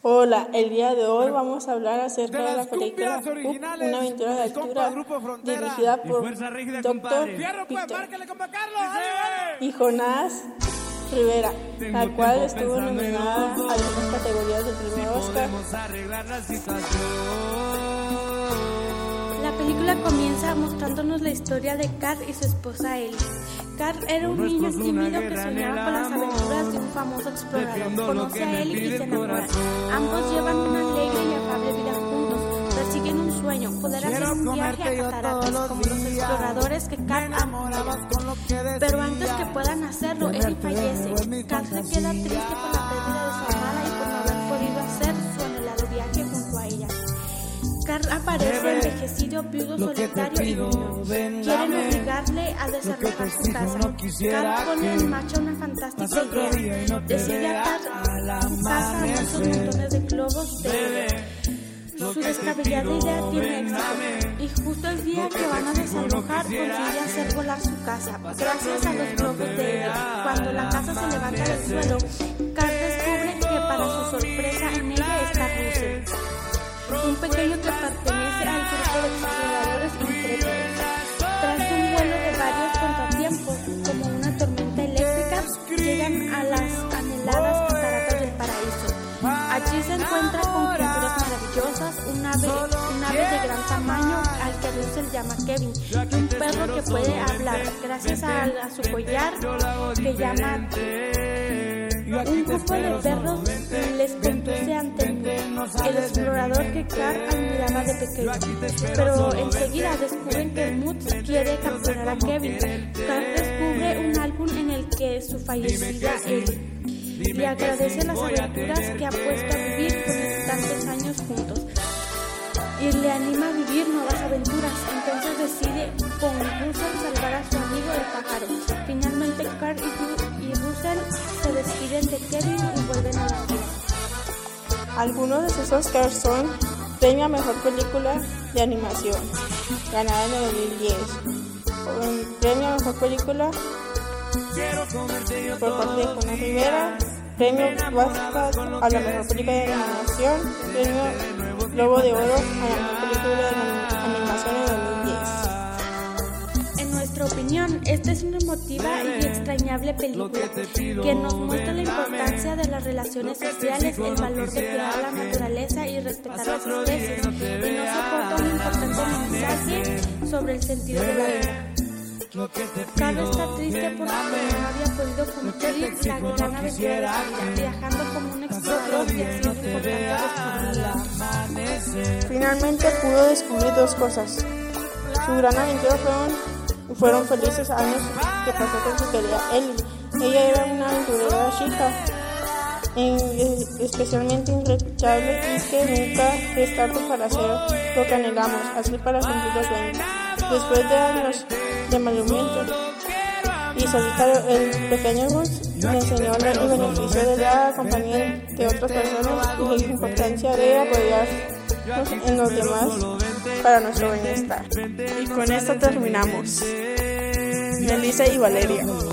Hola, el día de hoy vamos a hablar acerca de, la película Una aventura de altura dirigida por Dr. Peter y Jonás Rivera, la cual estuvo nominada a las categorías del primer Oscar. La película comienza mostrándonos la historia de Carl y su esposa Ellie. Carl era un niño tímido que soñaba con las de famoso explorador. Conoce a Ellie y se enamora. Ambos llevan una alegre y afable vida juntos. Persiguen un sueño, poder hacer un viaje a cataratas como los exploradores que Carl ama. Pero antes que puedan hacerlo, Carl aparece envejecido, viudo, solitario y niño. Quieren obligarle a desalojar su casa. Carl pone en marcha una fantástica idea. Decide atar su casa a muchos montones de globos de su descabellada idea tiene éxito y justo el día que van a desalojar consigue hacer volar su casa gracias a los globos de ella. Cuando la casa se levanta del suelo, Carl descubre que para su sorpresa Allí se encuentra con criaturas maravillosas, un ave, un ave de gran tamaño al que Russell llama Kevin, y un perro que puede hablar gracias a, a su collar que llama un grupo de perros les conduce ante el explorador que Carl admiraba de pequeño. Pero enseguida descubren que Mood quiere capturar a Kevin. Carl descubre un álbum en el que su fallecida Ellie le agradece las aventuras que ha puesto a vivir con tantos años juntos y le anima a vivir nuevas aventuras. Entonces decide con Russell salvar a su amigo el pájaro. Finalmente Carl y, se despiden de Kevin y vuelven a la vida. Algunos de sus Oscars son Premio a Mejor Película de Animación, ganada en el 2010. Un Premio a Mejor Película por parte de Juana Rivera. Premio BAFTA a la Mejor Película de Animación. Premio Globo de Oro a la Mejor Película de Animación en el 2010. En nuestra opinión, esta es una emotiva y extrañable película que nos muestra la importancia de las relaciones sociales, el valor de cuidar la naturaleza y respetar las especies, y nos aporta un importante mensaje sobre el sentido de la vida. Carl está triste porque no había podido cumplir la gran aventura de su vida, viajando como un explorador y haciendo. Finalmente pudo descubrir dos cosas. Su gran aventura fueron, fueron felices años que pasó con su querida Ellie. Ella era una aventurera chica, en- especialmente irreprochable y que nunca es tarde para hacer lo que anhelamos, así para cumplir los sueños. Después de años de malviviente y solitario, el pequeño Gus le enseñó el beneficio de la compañía de otras personas y la importancia de apoyarnos en los demás para nuestro bienestar. Y con esto terminamos. Melissa y Valeria.